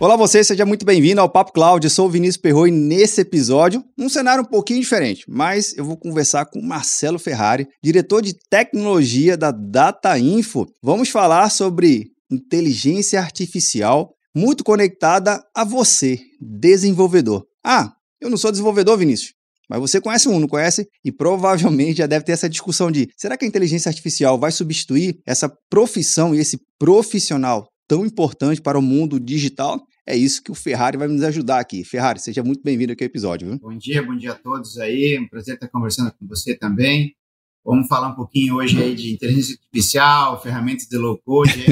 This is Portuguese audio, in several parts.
Olá você, seja muito bem-vindo ao Papo Cloud. Eu sou o Vinícius Perro e nesse episódio, um cenário um pouquinho diferente, mas eu vou conversar com Marcelo Ferrari, diretor de tecnologia da Data Info. Vamos falar sobre inteligência artificial muito conectada a você, desenvolvedor. Ah, eu não sou desenvolvedor, Vinícius. Mas você conhece um, não conhece? E provavelmente já deve ter essa discussão de: será que a inteligência artificial vai substituir essa profissão e esse profissional tão importante para o mundo digital. É isso que o Ferrari vai nos ajudar aqui. Ferrari, seja muito bem-vindo aqui ao episódio. Viu? Bom dia, bom dia a todos aí. Um prazer estar conversando com você também. Vamos falar um pouquinho hoje aí de inteligência artificial, ferramentas de low code,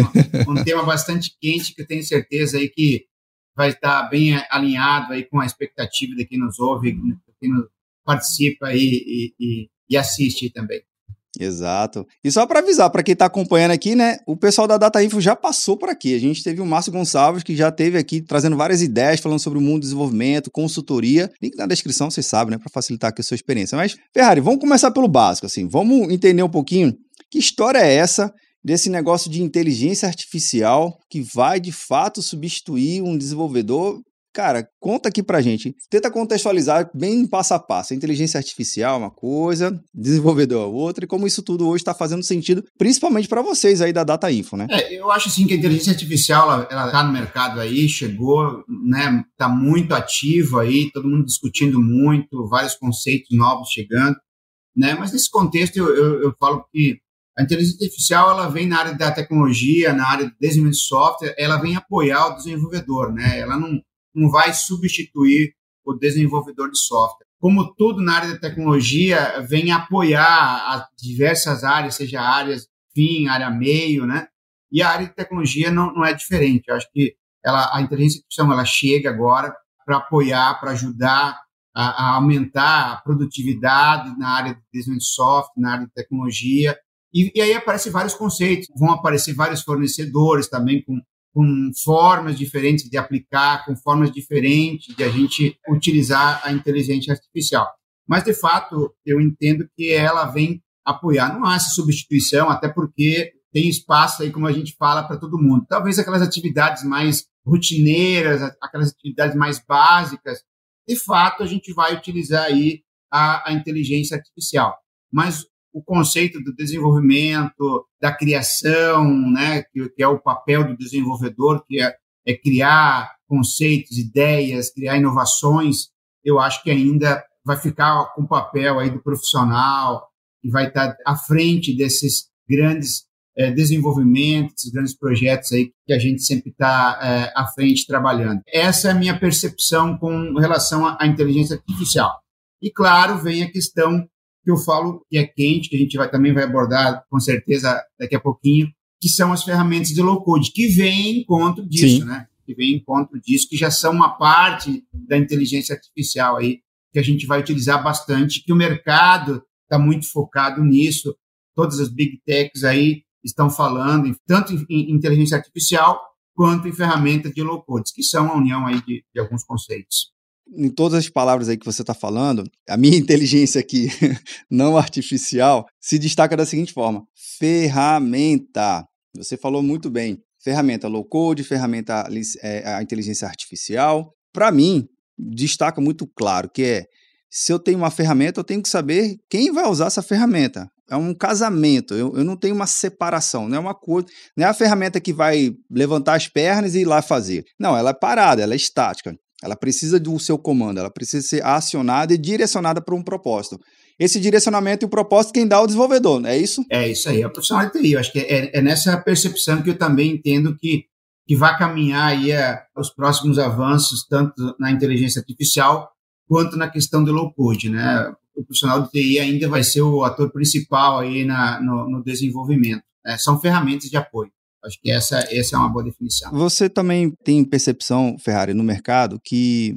um, um tema bastante quente que eu tenho certeza aí que vai estar bem alinhado aí com a expectativa de quem nos ouve, quem nos participa aí e, e, e assiste também. Exato. E só para avisar para quem está acompanhando aqui, né? O pessoal da Data Info já passou por aqui. A gente teve o Márcio Gonçalves que já teve aqui trazendo várias ideias falando sobre o mundo do desenvolvimento, consultoria. Link na descrição, vocês sabem, né, para facilitar aqui a sua experiência. Mas Ferrari, vamos começar pelo básico assim. Vamos entender um pouquinho que história é essa desse negócio de inteligência artificial que vai de fato substituir um desenvolvedor Cara, conta aqui pra gente. Tenta contextualizar bem passo a passo. Inteligência artificial é uma coisa, desenvolvedor é outra, e como isso tudo hoje está fazendo sentido, principalmente para vocês aí da Data Info, né? É, eu acho assim que a inteligência artificial ela, ela tá no mercado aí, chegou, né? Tá muito ativa aí, todo mundo discutindo muito, vários conceitos novos chegando, né? Mas nesse contexto eu, eu, eu falo que a inteligência artificial ela vem na área da tecnologia, na área do desenvolvimento de software, ela vem apoiar o desenvolvedor, né? Ela não não vai substituir o desenvolvedor de software. Como tudo na área da tecnologia, vem apoiar as diversas áreas, seja áreas fim, área meio, né? E a área de tecnologia não, não é diferente. Eu acho que ela, a inteligência artificial ela chega agora para apoiar, para ajudar a, a, aumentar a produtividade na área de desenvolvimento de software, na área de tecnologia. E, e aí aparecem vários conceitos, vão aparecer vários fornecedores também com com formas diferentes de aplicar, com formas diferentes de a gente utilizar a inteligência artificial. Mas, de fato, eu entendo que ela vem apoiar. Não há essa substituição, até porque tem espaço aí, como a gente fala, para todo mundo. Talvez aquelas atividades mais rotineiras, aquelas atividades mais básicas, de fato, a gente vai utilizar aí a, a inteligência artificial. Mas o conceito do desenvolvimento, da criação, né, que, que é o papel do desenvolvedor, que é, é criar conceitos, ideias, criar inovações, eu acho que ainda vai ficar com o papel aí do profissional e vai estar à frente desses grandes é, desenvolvimentos, grandes projetos aí que a gente sempre está é, à frente trabalhando. Essa é a minha percepção com relação à inteligência artificial. E claro, vem a questão que eu falo que é quente, que a gente vai, também vai abordar com certeza daqui a pouquinho, que são as ferramentas de low code, que vêm em encontro disso, Sim. né? Que vêm em encontro disso, que já são uma parte da inteligência artificial aí, que a gente vai utilizar bastante, que o mercado está muito focado nisso, todas as big techs aí estão falando, tanto em inteligência artificial quanto em ferramentas de low code, que são a união aí de, de alguns conceitos em todas as palavras aí que você está falando, a minha inteligência aqui, não artificial, se destaca da seguinte forma: ferramenta. Você falou muito bem. Ferramenta low code, ferramenta é, a inteligência artificial. Para mim, destaca muito claro que é se eu tenho uma ferramenta, eu tenho que saber quem vai usar essa ferramenta. É um casamento, eu, eu não tenho uma separação, não é uma coisa, não é a ferramenta que vai levantar as pernas e ir lá fazer. Não, ela é parada, ela é estática. Ela precisa do seu comando, ela precisa ser acionada e direcionada para um propósito. esse direcionamento e o propósito quem dá é o desenvolvedor, não é isso? É isso aí, é o profissional de TI. Eu acho que é, é nessa percepção que eu também entendo que, que vai caminhar aí a, é, os próximos avanços, tanto na inteligência artificial quanto na questão do low code, né? O profissional de TI ainda vai ser o ator principal aí na, no, no desenvolvimento. Né? São ferramentas de apoio. Acho que essa, essa é uma boa definição. Você também tem percepção, Ferrari, no mercado que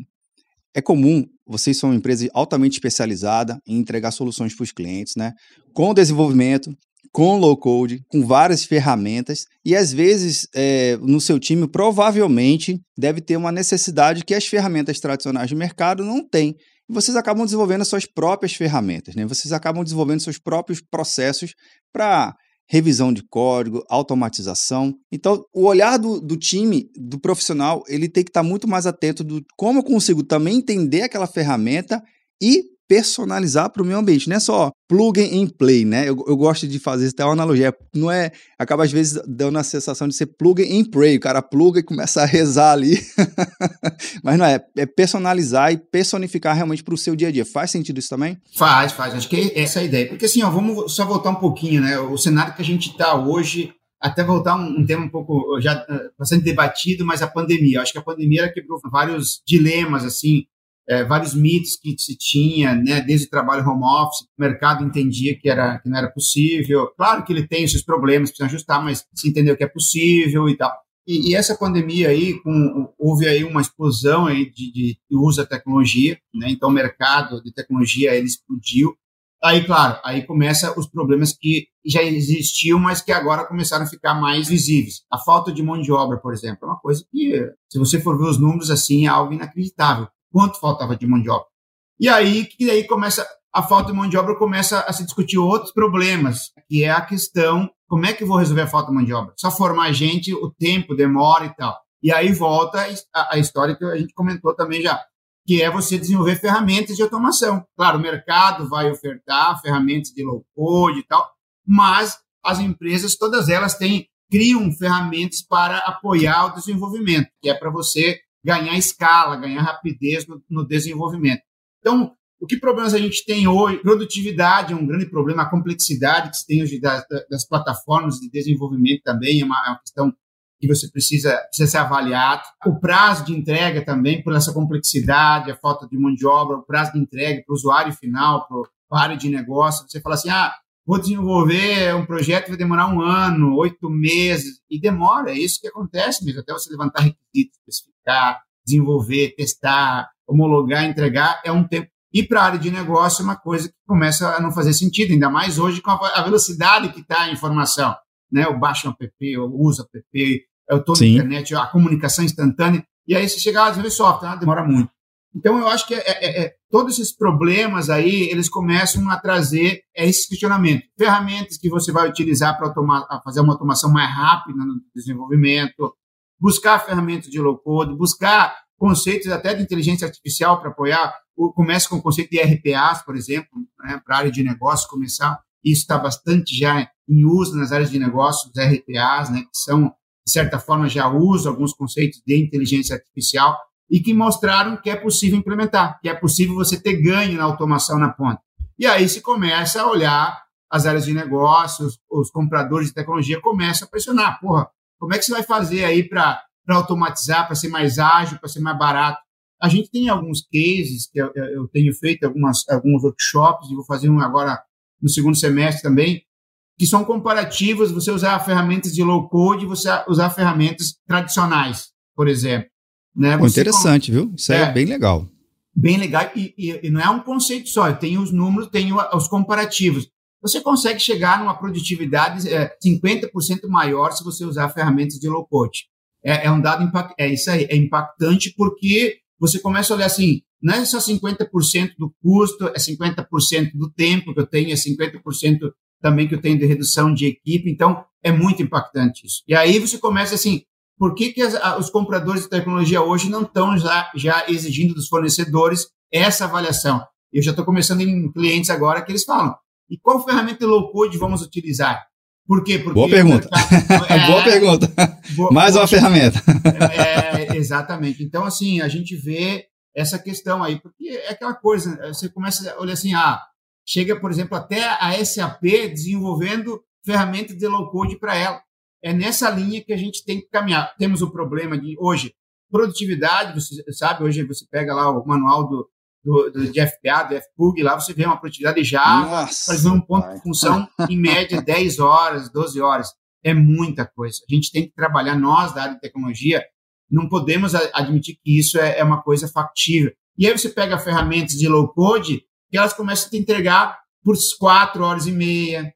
é comum, vocês são uma empresa altamente especializada em entregar soluções para os clientes, né? Com desenvolvimento, com low code, com várias ferramentas, e às vezes é, no seu time provavelmente deve ter uma necessidade que as ferramentas tradicionais de mercado não têm. E vocês acabam desenvolvendo as suas próprias ferramentas, né? Vocês acabam desenvolvendo seus próprios processos para revisão de código, automatização. Então, o olhar do, do time, do profissional, ele tem que estar muito mais atento do como eu consigo também entender aquela ferramenta e personalizar para o meu ambiente. Não é só plug and play, né? Eu, eu gosto de fazer até uma analogia. Não é. Acaba às vezes dando a sensação de ser plug and play. O cara pluga e começa a rezar ali. Mas não é. É personalizar e personificar realmente para o seu dia a dia. Faz sentido isso também? Faz, faz. Acho que é essa a ideia. Porque assim, ó, vamos só voltar um pouquinho, né? O cenário que a gente está hoje até voltar um, um, tema um pouco já uh, bastante debatido, mas a pandemia. Eu acho que a pandemia quebrou vários dilemas assim é, vários mitos que se tinha, né, desde trabalho home office, o mercado entendia que, era, que não era possível. Claro que ele tem os seus problemas, precisa ajustar, mas se entendeu que é possível e tal. E, e essa pandemia aí, com, houve aí uma explosão aí de, de, uso da tecnologia, né, então o mercado de tecnologia ele explodiu. Aí, claro, aí começa os problemas que já existiam, mas que agora começaram a ficar mais visíveis. A falta de mão de obra, por exemplo, é uma coisa que, se você for ver os números assim, é algo inacreditável quanto faltava de mão de obra. E aí que aí começa a falta de mão de obra começa a se discutir outros problemas, que é a questão como é que eu vou resolver a falta de mão de obra? Só formar gente, o tempo demora e tal. E aí volta a, a história que a gente comentou também já, que é você desenvolver ferramentas de automação. Claro, o mercado vai ofertar ferramentas de low code e tal, mas as empresas, todas elas têm criam ferramentas para apoiar o desenvolvimento, que é para você ganhar escala, ganhar rapidez no, no desenvolvimento. Então, o que problemas a gente tem hoje? Produtividade é um grande problema, a complexidade que se tem hoje das, das plataformas de desenvolvimento também é uma, é uma, questão que você precisa, precisa ser avaliado. O prazo de entrega também, por essa complexidade, a falta de mão de obra, o prazo de entrega para o usuário final, para a área de negócio. Você fala assim, ah, vou desenvolver um projeto vai demorar um ano, oito meses, e demora, é isso que acontece mesmo, até você levantar requisitos, desenvolver, testar, homologar, entregar, é um tempo. E para a área de negócio é uma coisa que começa a não fazer sentido, ainda mais hoje com a velocidade que está a informação. Né? Eu baixo um app, eu uso app, eu estou na internet, a comunicação instantânea, e aí se chegar a desenvolver software, demora muito. Então, eu acho que é, é, é, todos esses problemas aí, eles começam a trazer esse questionamento. Ferramentas que você vai utilizar para fazer uma automação mais rápida no desenvolvimento, buscar ferramentas de low-code, buscar conceitos até de inteligência artificial para apoiar. Começa com o conceito de RPAs, por exemplo, né, para a área de negócio começar. Isso está bastante já em uso nas áreas de negócio, os RPAs, né, que são, de certa forma, já usam alguns conceitos de inteligência artificial e que mostraram que é possível implementar, que é possível você ter ganho na automação na ponta. E aí se começa a olhar as áreas de negócios, os compradores de tecnologia começam a pressionar. Porra, como é que você vai fazer aí para automatizar, para ser mais ágil, para ser mais barato? A gente tem alguns cases que eu, eu tenho feito algumas, alguns workshops e vou fazer um agora no segundo semestre também, que são comparativos, você usar ferramentas de low code e você usar ferramentas tradicionais, por exemplo. Né? Interessante, viu? Isso é, é, bem legal. Bem legal, e, e, e, não é um conceito só, tem os números, tem os comparativos. Você consegue chegar numa produtividade é, 50% maior se você usar ferramentas de low code. É, é um dado impact, é isso aí, é impactante porque você começa a olhar assim, não é só 50% do custo, é 50% do tempo que eu tenho, é 50% também que eu tenho de redução de equipe, então é muito impactante isso. E aí você começa assim, por que, que as, os compradores de tecnologia hoje não estão já, já exigindo dos fornecedores essa avaliação? Eu já estou começando em clientes agora que eles falam, e qual ferramenta low code vamos utilizar? Por quê? Porque boa pergunta. Mercado, é, boa pergunta. Boa, Mais uma ferramenta. É, exatamente. Então, assim, a gente vê essa questão aí, porque é aquela coisa, você começa a olhar assim, ah, chega, por exemplo, até a SAP desenvolvendo ferramentas de low-code para ela. É nessa linha que a gente tem que caminhar. Temos o problema de, hoje, produtividade, você sabe, hoje você pega lá o manual do, do, do de FPA, do FPUG, lá você vê uma produtividade já, faz um ponto de função, em média, 10 horas, 12 horas. É muita coisa. A gente tem que trabalhar, nós da área de tecnologia, não podemos admitir que isso é, é uma coisa factível. E aí você pega ferramentas de low code que elas começam a te entregar por quatro horas e meia,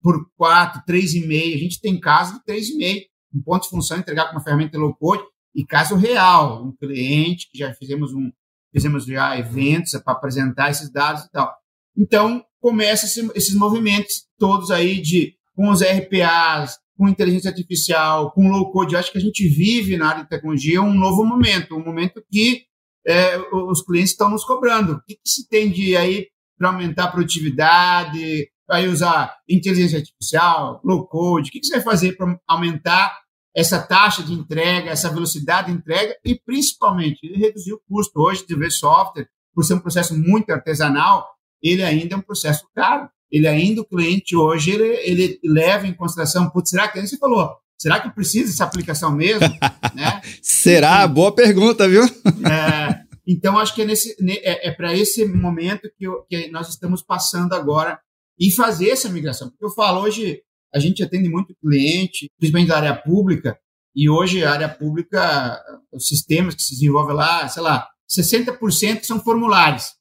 por quatro, três e meia. A gente tem casos de três e meia, um ponto de função entregar com uma ferramenta low code e caso real, um cliente que já fizemos um fizemos já eventos para apresentar esses dados e tal. Então, começa esse, esses movimentos todos aí de com os RPAs, com inteligência artificial, com low code. Acho que a gente vive na área de tecnologia um novo momento, um momento que é, os clientes estão nos cobrando. O que, que se tem de aí para aumentar a produtividade, vai usar inteligência artificial, low code? O que, que você vai fazer para aumentar essa taxa de entrega, essa velocidade de entrega e, principalmente, reduzir o custo. Hoje, ver software, por ser um processo muito artesanal, ele ainda é um processo caro. Ele ainda, o cliente hoje, ele, ele leva em consideração, putz, será que, você falou, será que precisa dessa aplicação mesmo? né? Será? Boa pergunta, viu? é, então, acho que é, nesse, é, é para esse momento que, eu, que nós estamos passando agora e fazer essa migração. Porque eu falo, hoje, a gente atende muito cliente, principalmente da área pública, e hoje a área pública, os sistemas que se desenvolvem lá, sei lá, 60% são formulários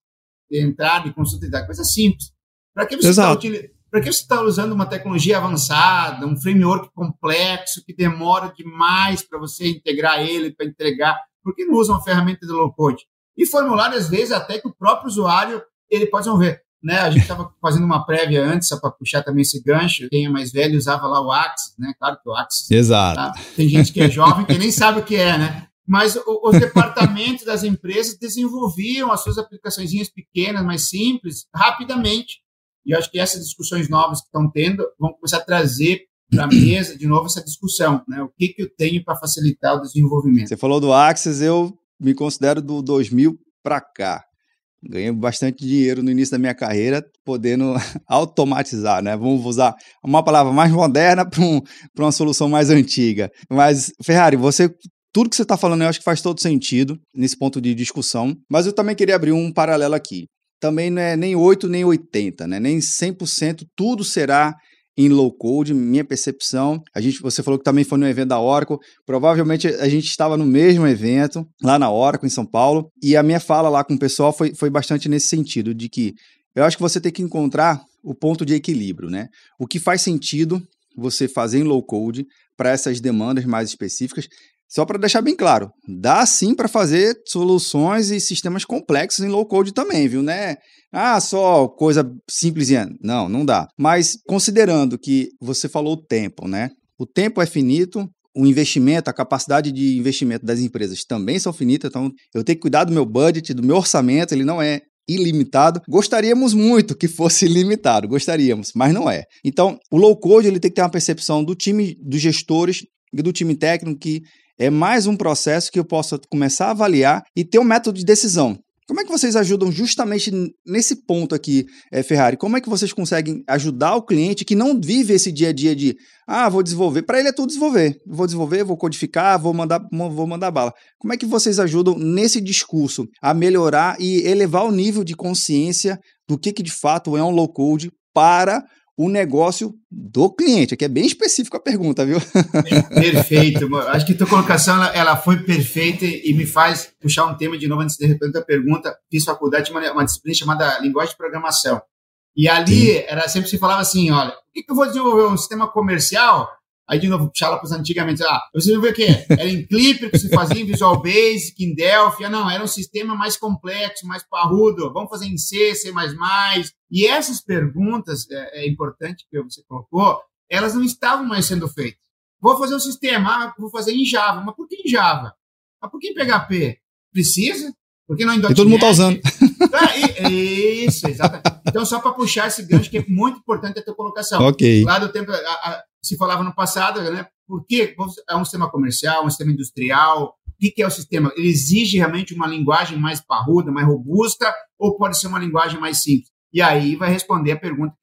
de entrada e consulta, coisa simples. Para que você está para que você está usando uma tecnologia avançada, um framework complexo que demora demais para você integrar ele, para entregar? Por que não usa uma ferramenta de low code? E formulário, às vezes, até que o próprio usuário ele pode desenvolver né? A gente estava fazendo uma prévia antes, só para puxar também esse gancho. Quem é mais velho usava lá o Axis, né? Claro que o Axis. Exato. Tá? Tem gente que é jovem que nem sabe o que é, né? Mas os departamentos das empresas desenvolviam as suas aplicações pequenas, mais simples, rapidamente. E eu acho que essas discussões novas que estão tendo vão começar a trazer para a mesa de novo essa discussão, né? O que, que eu tenho para facilitar o desenvolvimento? Você falou do Axis, eu me considero do 2000 para cá. Ganhei bastante dinheiro no início da minha carreira, podendo automatizar, né? Vamos usar uma palavra mais moderna para um, uma solução mais antiga. Mas, Ferrari, você tudo que você está falando eu acho que faz todo sentido nesse ponto de discussão, mas eu também queria abrir um paralelo aqui. Também não é nem 8 nem 80, né? nem 100% tudo será em low code, minha percepção. A gente, você falou que também foi no evento da Oracle. Provavelmente a gente estava no mesmo evento lá na Oracle em São Paulo e a minha fala lá com o pessoal foi, foi bastante nesse sentido de que eu acho que você tem que encontrar o ponto de equilíbrio, né? O que faz sentido você fazer em low code para essas demandas mais específicas só para deixar bem claro, dá sim para fazer soluções e sistemas complexos em low code também, viu? Né? Ah, só coisa simplesinha. Não, não dá. Mas considerando que você falou o tempo, né? O tempo é finito, o investimento, a capacidade de investimento das empresas também são finitas, então eu tenho que cuidar do meu budget, do meu orçamento, ele não é ilimitado. Gostaríamos muito que fosse ilimitado, gostaríamos, mas não é. Então, o low code ele tem que ter uma percepção do time dos gestores e do time técnico que é mais um processo que eu possa começar a avaliar e ter um método de decisão. Como é que vocês ajudam justamente nesse ponto aqui, é, Ferrari? Como é que vocês conseguem ajudar o cliente que não vive esse dia a dia de ah, vou desenvolver? Para ele é tudo desenvolver. Vou desenvolver, vou codificar, vou mandar, vou mandar bala. Como é que vocês ajudam nesse discurso a melhorar e elevar o nível de consciência do que, que de fato é um low code para o negócio do cliente. Aqui é bem específico a pergunta, viu? Perfeito. Acho que tua colocação ela, ela, foi perfeita e me faz puxar um tema de novo antes de responder a pergunta. Fiz faculdade de uma, uma, disciplina chamada linguagem de programação. E ali Sim. era sempre se falava assim, olha, por que, que eu vou desenvolver um sistema comercial Aí, de novo, puxar lá para os antigamente. Ah, você viu o quê? Era em Clipper que se fazia, em Visual Basic, em Delphi. Ah, não, era um sistema mais complexo, mais parrudo. Vamos fazer em C, C++. E essas perguntas, é, é importante que você colocou, elas não estavam mais sendo feitas. Vou fazer um sistema, ah, vou fazer em Java. Mas por que em Java? Mas por que em PHP? Precisa? Por que não em .NET? E todo mundo está usando. Ah, isso, exatamente. Então, só para puxar esse gancho, que é muito importante a tua colocação. Ok. Lá do tempo, a, a, se falava no passado, né? Por que é um sistema comercial, um sistema industrial? O que, que é o sistema? Ele exige realmente uma linguagem mais parruda, mais robusta, ou pode ser uma linguagem mais simples? E aí vai responder a pergunta,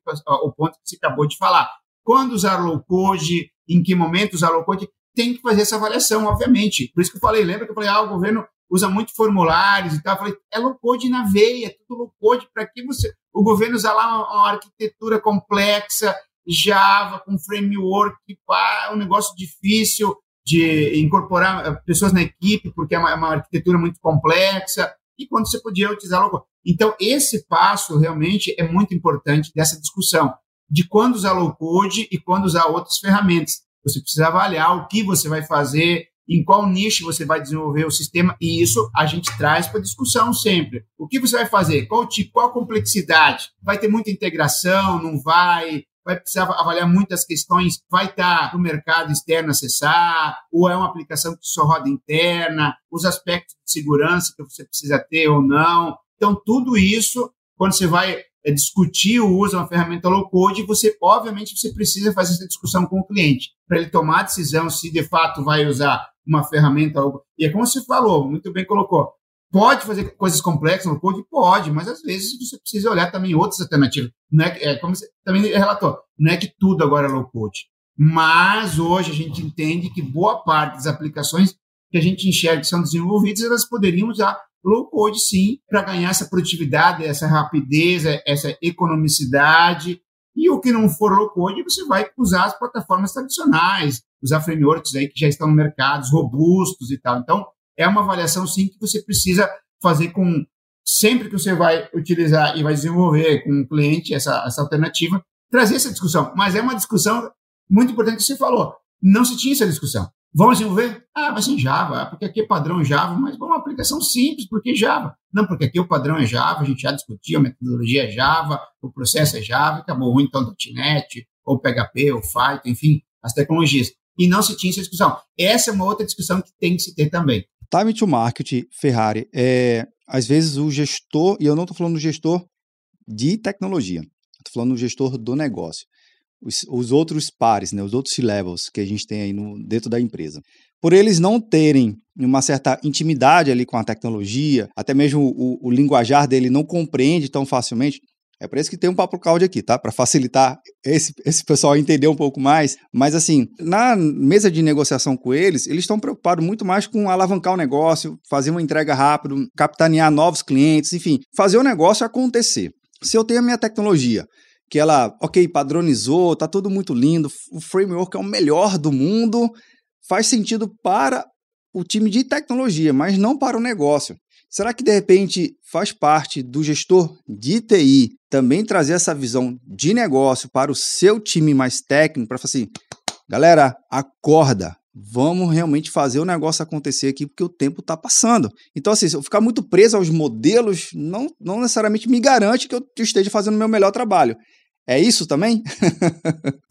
o ponto que você acabou de falar. Quando usar low code, em que momento usar low code, tem que fazer essa avaliação, obviamente. Por isso que eu falei, lembra que eu falei, ah, o governo usa muito formulários e tal. Eu falei, é low code na veia, é tudo low code. Para que você. O governo usa lá uma, uma, arquitetura complexa, Java, com framework, pá, é um negócio difícil de incorporar eh, pessoas na equipe, porque é uma, é uma arquitetura muito complexa, e quando você podia utilizar low code. Então, esse passo realmente é muito importante dessa discussão de quando usar low code e quando usar outras ferramentas. Você precisa avaliar o que você vai fazer, em qual nicho você vai desenvolver o sistema, e isso a gente traz para discussão sempre. O que você vai fazer? Qual tipo, qual complexidade? Vai ter muita integração, não vai? Vai precisar avaliar muitas questões, vai estar para o mercado externo acessar, ou é uma aplicação que só roda interna, os aspectos de segurança que você precisa ter ou não. Então, tudo isso, quando você vai é discutir o uso de uma ferramenta low code, você obviamente você precisa fazer essa discussão com o cliente para ele tomar a decisão se de fato vai usar uma ferramenta e é como você falou, muito bem colocou. Pode fazer coisas complexas no code? Pode, mas às vezes você precisa olhar também outras alternativas. Não é, é como você também relatou, não é que tudo agora é low code. Mas hoje a gente entende que boa parte das aplicações que a gente enxerga que são desenvolvidas, elas poderiam usar low code sim, para ganhar essa produtividade, essa rapidez, essa economicidade. E o que não for low code, você vai usar as plataformas tradicionais, usar frameworks aí que já estão no mercado, robustos e tal. Então, é uma avaliação sim que você precisa fazer com sempre que você vai utilizar e vai desenvolver com o cliente essa, essa alternativa, trazer essa discussão. Mas é uma discussão muito importante que você falou. Não se tinha essa discussão. Vamos desenvolver? Ah, vai ser em Java, porque aqui é padrão Java, mas é uma aplicação simples, porque Java. Não, porque aqui o padrão é Java, a gente já discutiu, a metodologia é Java, o processo é Java, acabou ruim, então .NET, ou PHP, ou Python, enfim, as tecnologias. E não se tinha essa discussão. Essa é uma outra discussão que tem que se ter também. Time to Market, Ferrari, é, às vezes o gestor, e eu não estou falando do gestor de tecnologia, estou falando do gestor do negócio os, os outros pares, né, os outros levels que a gente tem aí no, dentro da empresa. Por eles não terem uma certa intimidade ali com a tecnologia, até mesmo o, o linguajar dele não compreende tão facilmente, é por isso que tem um papo cloud aqui, tá? Para facilitar esse, esse pessoal entender um pouco mais. Mas assim, na mesa de negociação com eles, eles estão preocupados muito mais com alavancar o negócio, fazer uma entrega rápido, capitanear novos clientes, enfim, fazer o negócio acontecer. Se eu tenho a minha tecnologia que ela, ok, padronizou, tá tudo muito lindo, o framework é o melhor do mundo, faz sentido para o time de tecnologia, mas não para o negócio. Será que de repente faz parte do gestor de TI também trazer essa visão de negócio para o seu time mais técnico para falar assim, galera, acorda, vamos realmente fazer o negócio acontecer aqui porque o tempo está passando. Então, assim, se eu ficar muito preso aos modelos, não, não necessariamente me garante que eu esteja fazendo o meu melhor trabalho. É isso também?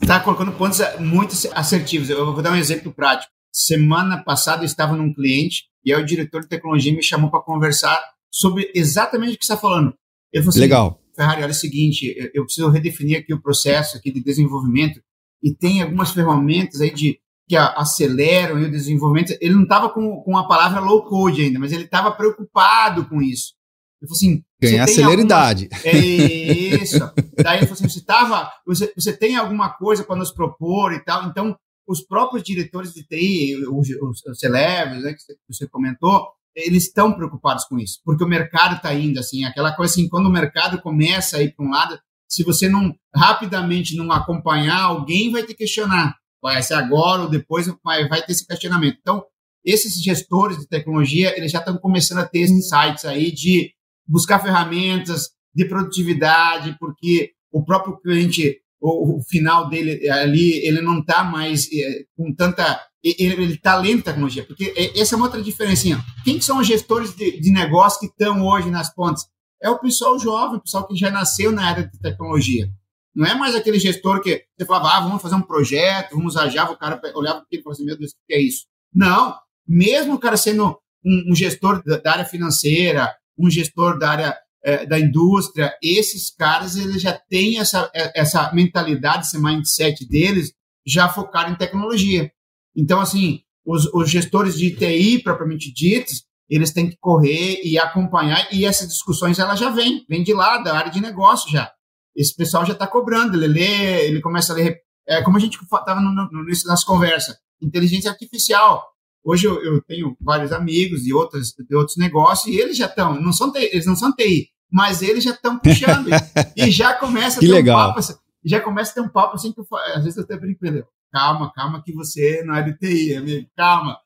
Está colocando pontos muito assertivos. Eu vou dar um exemplo prático. Semana passada eu estava num cliente e aí o diretor de tecnologia me chamou para conversar sobre exatamente o que você está falando. Ele falou assim, Legal. Ferrari, olha o seguinte, eu preciso redefinir aqui o processo aqui de desenvolvimento e tem algumas ferramentas aí de que aceleram o desenvolvimento. Ele não estava com, com a palavra low code ainda, mas ele estava preocupado com isso. Ele falou assim. Ganhar celeridade. Alguma... É isso. Daí ele falou assim: você, tava, você, você tem alguma coisa para nos propor e tal. Então, os próprios diretores de TI, os, os, os celebres, né, que você comentou, eles estão preocupados com isso, porque o mercado está indo assim, aquela coisa assim, quando o mercado começa a ir para um lado, se você não rapidamente não acompanhar, alguém vai te questionar. Vai ser agora ou depois vai, vai ter esse questionamento. Então, esses gestores de tecnologia, eles já estão começando a ter insights aí de buscar ferramentas de produtividade, porque o próprio cliente, o, o final dele ali, ele não está mais é, com tanta. Ele está lento tecnologia, porque é, essa é uma outra diferença. Quem são os gestores de, de negócio que estão hoje nas pontes? É o pessoal jovem, o pessoal que já nasceu na era de tecnologia. Não é mais aquele gestor que você falava, ah, vamos fazer um projeto, vamos usar Java, o cara olhava para ele e falava assim, meu Deus, o que é isso? Não, mesmo o cara sendo um, um gestor da, da, área financeira, um gestor da área é, da indústria, esses caras eles já têm essa, é, essa mentalidade, esse mindset deles já focado em tecnologia. Então, assim, os, os gestores de TI, propriamente ditos, eles têm que correr e acompanhar, e essas discussões ela já vem, vem de lá, da área de negócio já. Esse pessoal já está cobrando, ele lê, ele começa a ler, é, como a gente estava no, no início das conversas, inteligência artificial. Hoje eu, eu, tenho vários amigos de outros, de outros negócios e eles já estão, não são eles não são TI, mas eles já estão puxando e, já começa a ter legal. um papo, já começa a ter um papo assim que eu, às vezes eu até brinco, calma, calma que você não é de TI, amigo, calma,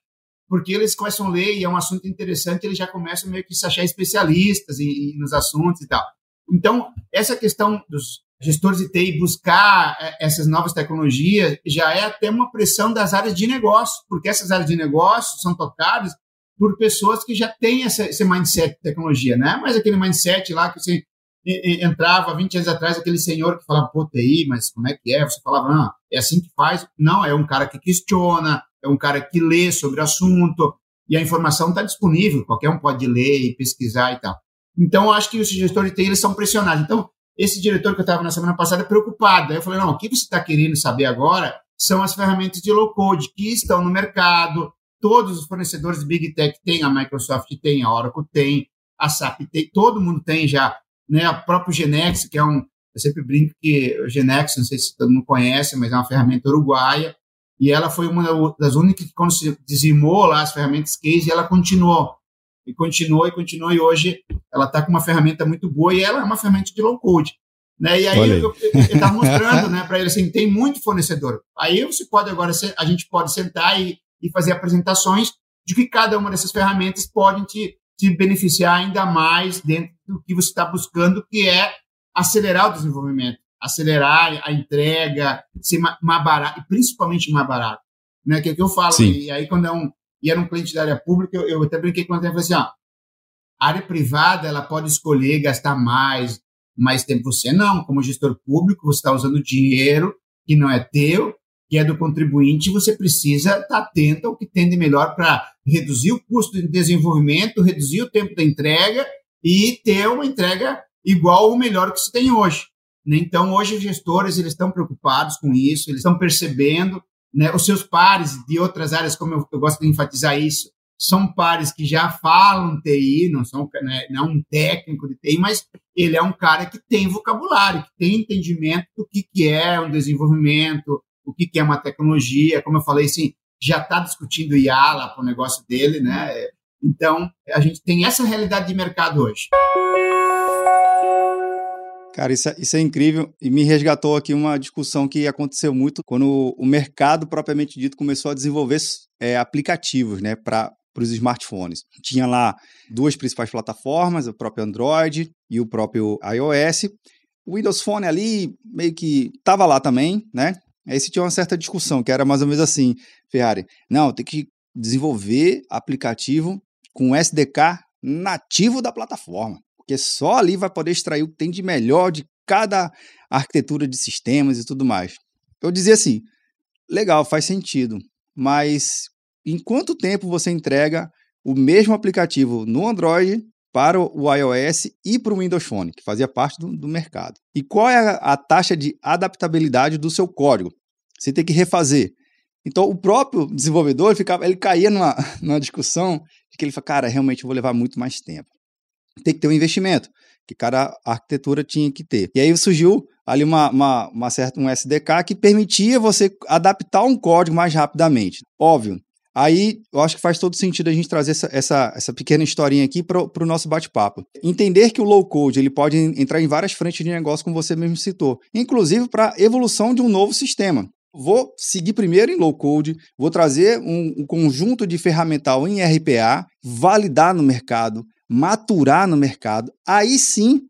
porque eles começam a ler e é um assunto interessante, eles já começam meio que se achar especialistas em, em, nos assuntos e tal. Então, essa questão dos gestores de TI buscar é, essas novas tecnologias já é até uma pressão das áreas de negócio, porque essas áreas de negócio são tocadas por pessoas que já têm essa, esse mindset de tecnologia, né? Mas aquele mindset lá que você entrava 20 anos atrás, aquele senhor que falava, pô, TI, mas como é que é? Você falava, não, é assim que faz. Não, é um cara que questiona, é um cara que lê sobre o assunto e a informação está disponível, qualquer um pode ler e pesquisar e tal. Então, eu acho que os gestores de TI eles são pressionados. Então, esse diretor que eu estava na semana passada preocupado. Aí eu falei, não, o que você está querendo saber agora são as ferramentas de low-code que estão no mercado. Todos os fornecedores de Big Tech têm, a Microsoft tem, a Oracle tem, a SAP tem, todo mundo tem já. Né? A própria Genex, que é um... Eu sempre brinco que o Genex, não sei se todo mundo conhece, mas é uma ferramenta uruguaia, e ela foi uma das únicas que, quando se dizimou lá as ferramentas case, ela continuou. E continuou, e continuou, e hoje ela está com uma ferramenta muito boa, e ela é uma ferramenta de low code. Né? E aí, aí. eu estava mostrando né, para ele assim, tem muito fornecedor. Aí você pode agora, a gente pode sentar e, e fazer apresentações de que cada uma dessas ferramentas pode te, te beneficiar ainda mais dentro do que você está buscando, que é acelerar o desenvolvimento acelerar a entrega, ser mais barato, e principalmente mais barato. Né? Que é o que eu falo. Sim. E aí, quando é um, e era um cliente da área pública, eu, eu até brinquei com o falei assim, ó, a área privada, ela pode escolher gastar mais, mais tempo. Você não, como gestor público, você está usando dinheiro que não é teu, que é do contribuinte, você precisa estar tá atento ao que tem de melhor para reduzir o custo de desenvolvimento, reduzir o tempo da entrega e ter uma entrega igual ou melhor que se tem hoje. Né? Então, hoje, os gestores eles estão preocupados com isso, eles estão percebendo, né? os seus pares de outras áreas, como eu, eu, gosto de enfatizar isso, são pares que já falam TI, não são né, não é um técnico de TI, mas ele é um cara que tem vocabulário, que tem entendimento do que, que é um desenvolvimento, o que, que é uma tecnologia, como eu falei, assim, já está discutindo IA lá para o negócio dele, né? Então, a gente tem essa realidade de mercado hoje. Cara, isso é, isso é, incrível e me resgatou aqui uma discussão que aconteceu muito quando o mercado propriamente dito começou a desenvolver é, aplicativos, né, para os smartphones. Tinha lá duas principais plataformas, o próprio Android e o próprio iOS. O Windows Phone ali meio que estava lá também, né? Aí se tinha uma certa discussão, que era mais ou menos assim, Ferrari, não, tem que desenvolver aplicativo com SDK nativo da plataforma porque só ali vai poder extrair o que tem de melhor de cada arquitetura de sistemas e tudo mais. Eu dizia assim, legal, faz sentido, mas em quanto tempo você entrega o mesmo aplicativo no Android para o iOS e para o Windows Phone, que fazia parte do, do mercado? E qual é a, a taxa de adaptabilidade do seu código? Você tem que refazer. Então, o próprio desenvolvedor ele ficava, ele caía numa, numa discussão que ele fala, cara, realmente eu vou levar muito mais tempo tem que ter um investimento que cada arquitetura tinha que ter. E aí surgiu ali uma, uma, uma certa, um SDK que permitia você adaptar um código mais rapidamente. Óbvio. Aí eu acho que faz todo sentido a gente trazer essa, essa, essa pequena historinha aqui para o nosso bate-papo. Entender que o low code ele pode entrar em várias frentes de negócio, como você mesmo citou, inclusive para a evolução de um novo sistema. Vou seguir primeiro em low code, vou trazer um, um conjunto de ferramental em RPA, validar no mercado, maturar no mercado, aí sim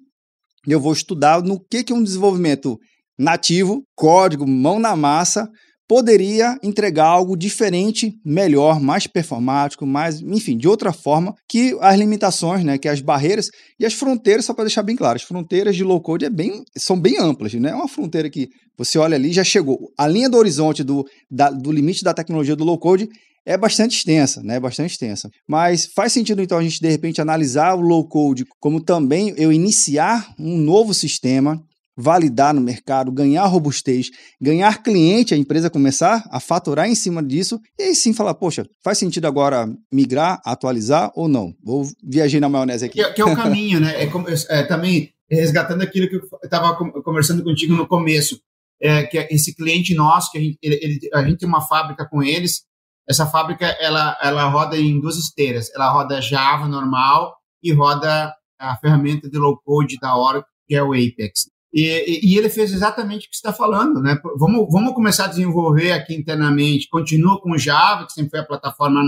eu vou estudar no que, que um desenvolvimento nativo, código, mão na massa, poderia entregar algo diferente, melhor, mais performático, mais, enfim, de outra forma que as limitações, né, que as barreiras e as fronteiras, só para deixar bem claro, as fronteiras de low code é bem, são bem amplas, né? É uma fronteira que você olha ali já chegou. A linha do horizonte do, da, do limite da tecnologia do low code é bastante extensa, né? Bastante extensa. Mas faz sentido então a gente de repente analisar o low code como também eu iniciar um novo sistema validar no mercado, ganhar robustez, ganhar cliente, a empresa começar a faturar em cima disso, e aí sim falar, poxa, faz sentido agora migrar, atualizar ou não? Vou viajar na maionese aqui. Que, que é o caminho, né? É, é, também resgatando aquilo que eu estava conversando contigo no começo, é, que é esse cliente nosso, que a gente, ele, ele, a gente tem uma fábrica com eles, essa fábrica ela, ela roda em duas esteiras, ela roda Java normal e roda a ferramenta de low code da Oracle, que é o Apex. E, e, ele fez exatamente o que você está falando, né? Vamos, vamos começar a desenvolver aqui internamente. Continua com o Java, que sempre foi a plataforma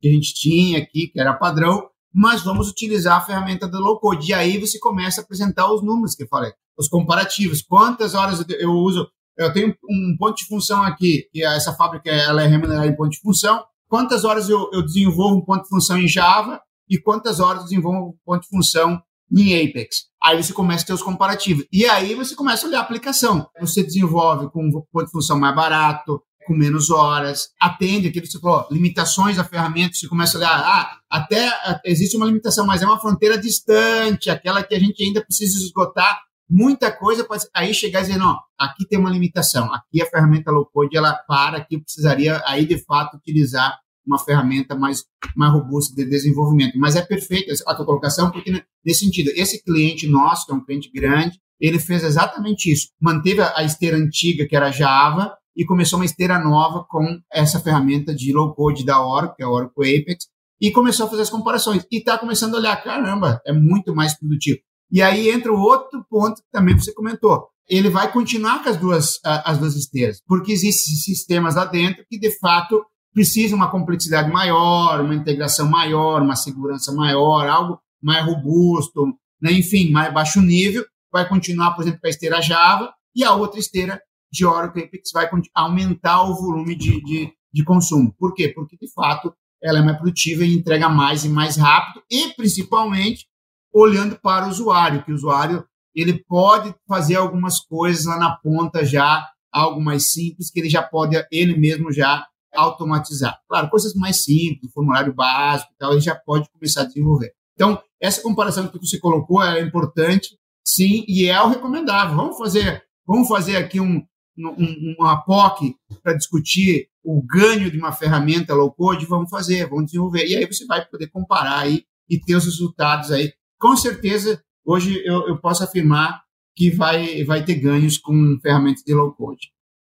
que a gente tinha aqui, que era padrão, mas vamos utilizar a ferramenta do low code. E aí você começa a apresentar os números que eu falei, os comparativos. Quantas horas eu uso? Eu tenho um ponto de função aqui, que essa fábrica ela é remunerada em ponto de função. Quantas horas eu, eu desenvolvo um ponto de função em Java e quantas horas eu desenvolvo um ponto de função em Apex. Aí você começa a ter os comparativos. E aí você começa a olhar a aplicação. Você desenvolve com um ponto de função mais barato, com menos horas, atende aquilo que você falou, limitações da ferramenta, você começa a olhar, ah, até existe uma limitação, mas é uma fronteira distante, aquela que a gente ainda precisa esgotar muita coisa, pode aí chegar e dizer, não, aqui tem uma limitação, aqui a ferramenta low code, ela para, aqui eu precisaria aí de fato utilizar uma ferramenta mais, mais robusta de desenvolvimento. Mas é perfeita a tua colocação, porque nesse sentido, esse cliente nosso, que é um cliente grande, ele fez exatamente isso. Manteve a esteira antiga, que era Java, e começou uma esteira nova com essa ferramenta de low code da Oracle, que é a Oracle Apex, e começou a fazer as comparações. E está começando a olhar, caramba, é muito mais produtivo. E aí entra o outro ponto que também você comentou. Ele vai continuar com as duas, as duas esteiras, porque existem sistemas lá dentro que, de fato, precisa uma complexidade maior, uma integração maior, uma segurança maior, algo mais robusto, né? enfim, mais baixo nível, vai continuar, por exemplo, com a esteira Java, e a outra esteira de Oracle Apex vai aumentar o volume de, de, de consumo. Por quê? Porque, de fato, ela é mais produtiva e entrega mais e mais rápido, e principalmente olhando para o usuário, que o usuário ele pode fazer algumas coisas lá na ponta já, algo mais simples, que ele já pode, ele mesmo já automatizar. Claro, coisas mais simples, formulário básico e tal, ele já pode começar a desenvolver. Então, essa comparação que você colocou é importante, sim, e é o recomendável. Vamos fazer, vamos fazer aqui um, um, uma POC para discutir o ganho de uma ferramenta low code, vamos fazer, vamos desenvolver. E aí você vai poder comparar aí e ter os resultados aí. Com certeza, hoje eu, eu posso afirmar que vai, vai ter ganhos com ferramentas de low code.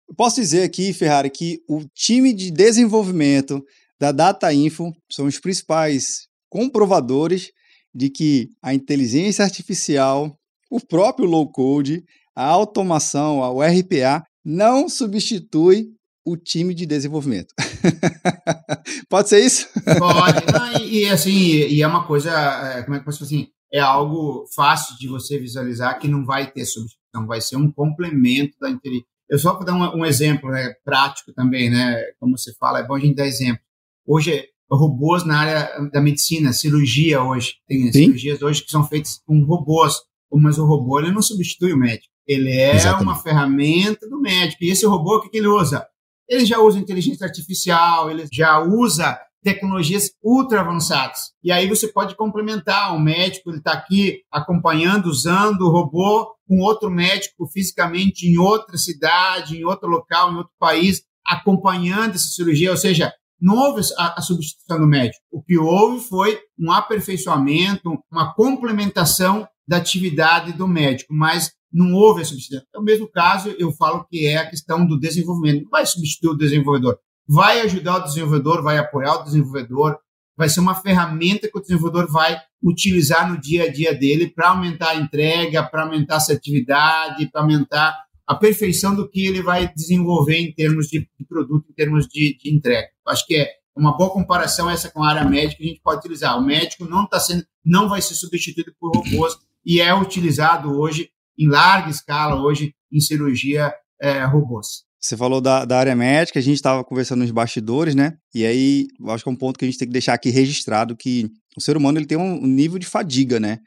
Eu posso dizer aqui, Ferrari, que o time de desenvolvimento da Data Info são os principais comprovadores de que a inteligência artificial, o próprio low code, a automação, o RPA, não substitui o time de desenvolvimento. Pode ser isso? Pode. Não, e, e, assim, e é uma coisa, é, como é que posso assim, é algo fácil de você visualizar que não vai ter substituição, vai ser um complemento da inteligência eu só para dar um, um, exemplo né, prático também, né? Como você fala, é bom a gente dar exemplo. Hoje, robôs na área da medicina, cirurgia hoje, tem Sim. cirurgias hoje que são feitas com robôs, mas o robô ele não substitui o médico. Ele é Exatamente. uma ferramenta do médico. E esse robô, o que, que ele usa? Ele já usa inteligência artificial, ele já usa tecnologias ultra avançadas. E aí você pode complementar. O médico ele está aqui acompanhando, usando o robô com outro médico fisicamente em outra cidade, em outro local, em outro país, acompanhando essa cirurgia. Ou seja, não houve a, a substituição do médico. O que houve foi um aperfeiçoamento, uma complementação da atividade do médico, mas não houve a substituição. No mesmo caso, eu falo que é a questão do desenvolvimento. Não vai substituir o desenvolvedor vai ajudar o desenvolvedor, vai apoiar o desenvolvedor, vai ser uma ferramenta que o desenvolvedor vai utilizar no dia a dia dele para aumentar a entrega, para aumentar a assertividade, para aumentar a perfeição do que ele vai desenvolver em termos de, produto, em termos de, de entrega. Acho que é uma boa comparação essa com a área médica que a gente pode utilizar. O médico não está sendo, não vai ser substituído por robôs e é utilizado hoje em larga escala hoje em cirurgia é, robôs. Você falou da, da área médica, a gente estava conversando nos bastidores, né? E aí, acho que é um ponto que a gente tem que deixar aqui registrado que o ser humano ele tem um nível de fadiga, né?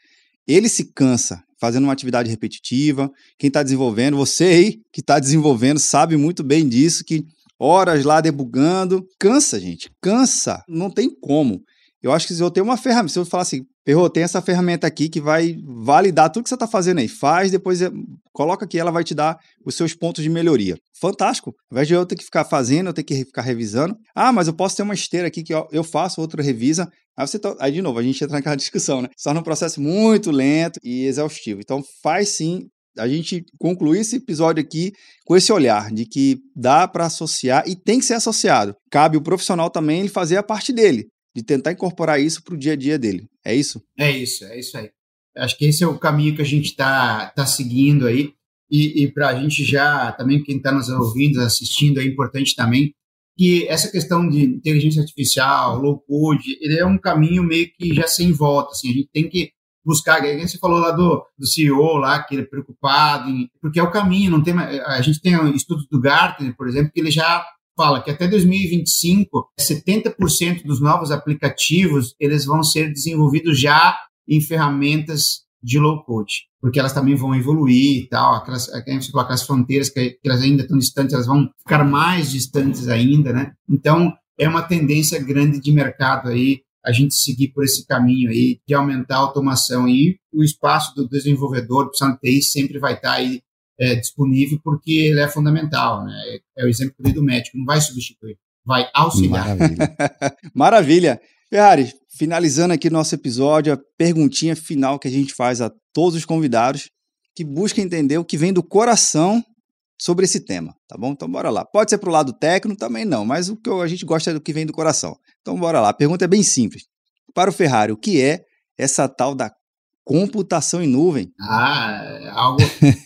Ele se cansa fazendo uma atividade repetitiva. Quem está desenvolvendo, você aí que está desenvolvendo, sabe muito bem disso, que horas lá debugando, cansa, gente, cansa, não tem como. Eu acho que se eu tenho uma ferramenta, se eu falar assim, Perro, tem essa ferramenta aqui que vai validar tudo que você está fazendo aí. Faz, depois coloca aqui, ela vai te dar os seus pontos de melhoria. Fantástico. Ao invés de eu ter que ficar fazendo, eu ter que ficar revisando. Ah, mas eu posso ter uma esteira aqui que eu faço, outro revisa. Aí você aí de novo, a gente entra naquela discussão, né? Só num processo muito lento e exaustivo. Então faz sim a gente concluir esse episódio aqui com esse olhar de que dá para associar e tem que ser associado. Cabe o profissional também ele fazer a parte dele, de tentar incorporar isso para o dia a dia dele. É isso? É isso, é isso aí. Acho que esse é o caminho que a gente está tá seguindo aí. E, e para a gente já, também quem está nos ouvindo, assistindo, é importante também que essa questão de inteligência artificial, low code, ele é um caminho meio que já sem volta. Assim, a gente tem que buscar, você falou lá do, do CEO lá, que ele é preocupado, em, porque é o caminho, não tem a gente tem estudos do Gartner, por exemplo, que ele já fala que até 2025, 70% dos novos aplicativos, eles vão ser desenvolvidos já em ferramentas de low code, porque elas também vão evoluir e tal, aquelas, aquelas fronteiras que, que elas ainda estão distantes, elas vão ficar mais distantes ainda, né? Então, é uma tendência grande de mercado aí a gente seguir por esse caminho aí de aumentar a automação e o espaço do desenvolvedor, do TI, sempre vai estar aí é, disponível porque ele é fundamental, né? É o exemplo do médico, não vai substituir, vai auxiliar. Maravilha. Maravilha. Ferrari, finalizando aqui nosso episódio, a perguntinha final que a gente faz a todos os convidados que busca entender o que vem do coração sobre esse tema, tá bom? Então bora lá. Pode ser para o lado técnico também não, mas o que a gente gosta é do que vem do coração. Então bora lá. A pergunta é bem simples. Para o Ferrari, o que é essa tal da computação em nuvem? Ah, é algo.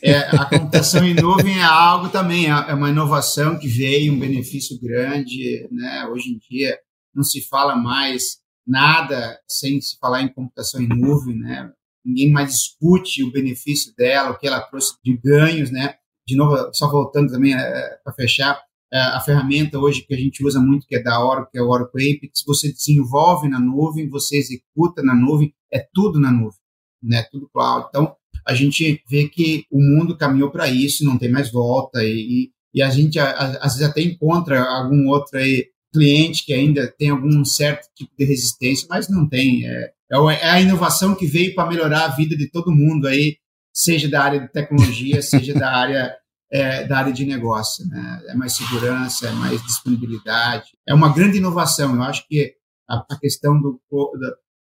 É, a computação em nuvem é algo também, é, é uma inovação que veio, um benefício grande, né? Hoje em dia não se fala mais nada sem se falar em computação em nuvem, né? Ninguém mais discute o benefício dela, o que ela trouxe de ganhos, né? De novo, só voltando também é, para fechar, é, a ferramenta hoje que a gente usa muito, que é da Oracle, que é o Oracle Apex, você desenvolve na nuvem, você executa na nuvem, é tudo na nuvem, né? Tudo cloud. Então, a gente vê que o mundo caminhou para isso, não tem mais volta, e, e a gente às vezes até encontra algum outro aí, cliente que ainda tem algum certo tipo de resistência, mas não tem. É, é, é a inovação que veio para melhorar a vida de todo mundo aí, seja da área de tecnologia, seja da área é, da área de negócio. Né? É mais segurança, é mais disponibilidade. É uma grande inovação. Eu acho que a, a questão do,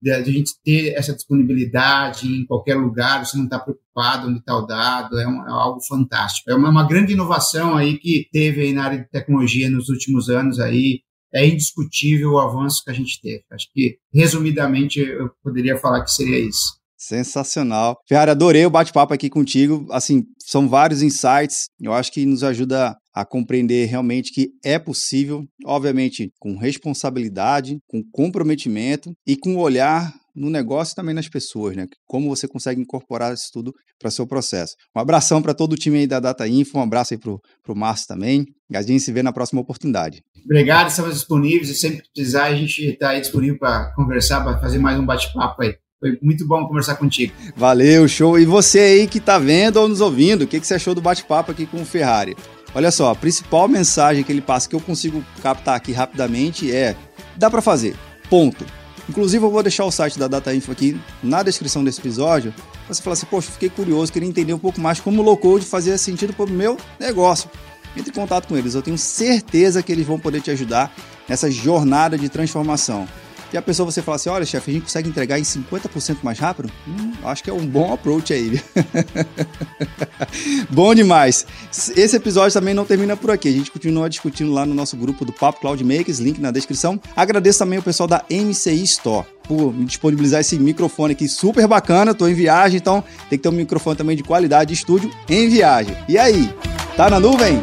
de a gente ter essa disponibilidade em qualquer lugar, você não está preocupado onde está o dado, é, um, é, algo fantástico. É uma, uma, grande inovação aí que teve aí na área de tecnologia nos últimos anos aí, é indiscutível o avanço que a gente teve. Acho que, resumidamente, eu poderia falar que seria isso. Sensacional. Ferrari, adorei o bate-papo aqui contigo. Assim, são vários insights. Eu acho que nos ajuda a compreender realmente que é possível, obviamente, com responsabilidade, com comprometimento e com olhar no negócio e também nas pessoas, né? Como você consegue incorporar isso tudo para seu processo. Um abração para todo o time aí da Data Info, um abraço aí para o Márcio também. E a gente se vê na próxima oportunidade. Obrigado, estamos disponíveis e sempre que precisar a gente está aí disponível para conversar, para fazer mais um bate-papo aí. Foi muito bom conversar contigo. Valeu, show. E você aí que está vendo ou nos ouvindo, o que, que você achou do bate-papo aqui com o Ferrari? Olha só, a principal mensagem que ele passa que eu consigo captar aqui rapidamente é: dá para fazer. Ponto. Inclusive, eu vou deixar o site da Data Info aqui na descrição desse episódio. Você fala assim, poxa, fiquei curioso, queria entender um pouco mais como o low code fazia sentido para o meu negócio. Entre em contato com eles, eu tenho certeza que eles vão poder te ajudar nessa jornada de transformação. E a pessoa você fala assim: olha, chefe, a gente consegue entregar em 50% mais rápido? Hum, acho que é um bom approach aí. bom demais. Esse episódio também não termina por aqui. A gente continua discutindo lá no nosso grupo do Papo Cloud Makers, link na descrição. Agradeço também o pessoal da MCI Store por me disponibilizar esse microfone aqui super bacana. Estou em viagem, então tem que ter um microfone também de qualidade de estúdio em viagem. E aí, tá na nuvem?